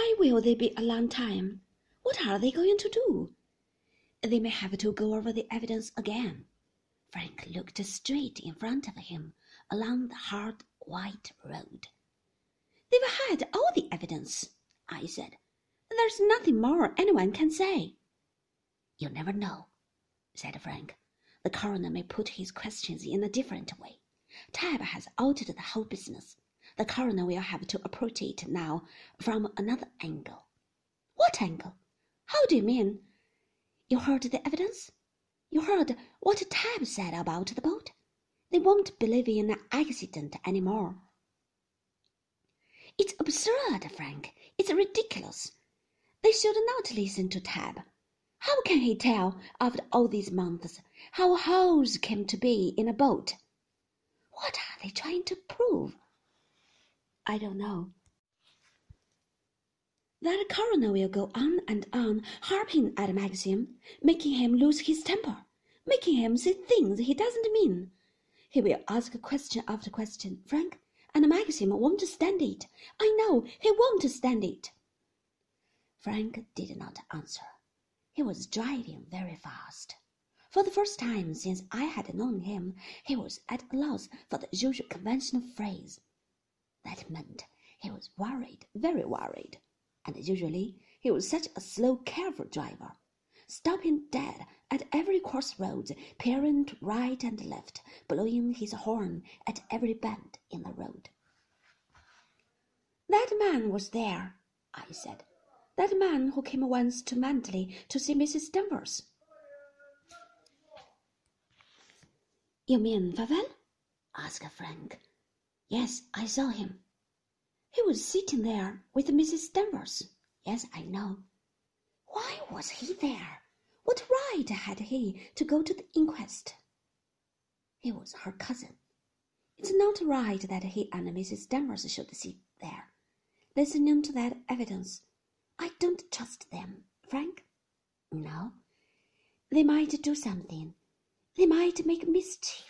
Why will they be a long time? What are they going to do? They may have to go over the evidence again. Frank looked straight in front of him along the hard white road. They've had all the evidence, I said. There's nothing more anyone can say. You never know, said Frank. The coroner may put his questions in a different way. Tabb has altered the whole business. The coroner will have to approach it now from another angle. What angle? How do you mean? You heard the evidence? You heard what Tabb said about the boat? They won't believe in an accident any more. It's absurd, Frank. It's ridiculous. They should not listen to Tabb. How can he tell, after all these months, how holes came to be in a boat? What are they trying to prove? I don't know. That coroner will go on and on harping at Maxim, making him lose his temper, making him say things he doesn't mean. He will ask question after question, Frank, and Maxim won't stand it. I know he won't stand it. Frank did not answer. He was driving very fast. For the first time since I had known him, he was at a loss for the usual conventional phrase. That meant he was worried, very worried and usually he was such a slow, careful driver, stopping dead at every crossroads, peering right and left, blowing his horn at every bend in the road. That man was there, I said. That man who came once to Manderley to see Mrs. Danvers. You mean Favell? asked a Frank. Yes, I saw him. He was sitting there with Mrs. Danvers. Yes, I know. Why was he there? What right had he to go to the inquest? He was her cousin. It's not right that he and Mrs. Danvers should sit there, listening to that evidence. I don't trust them, Frank. No. They might do something. They might make mischief.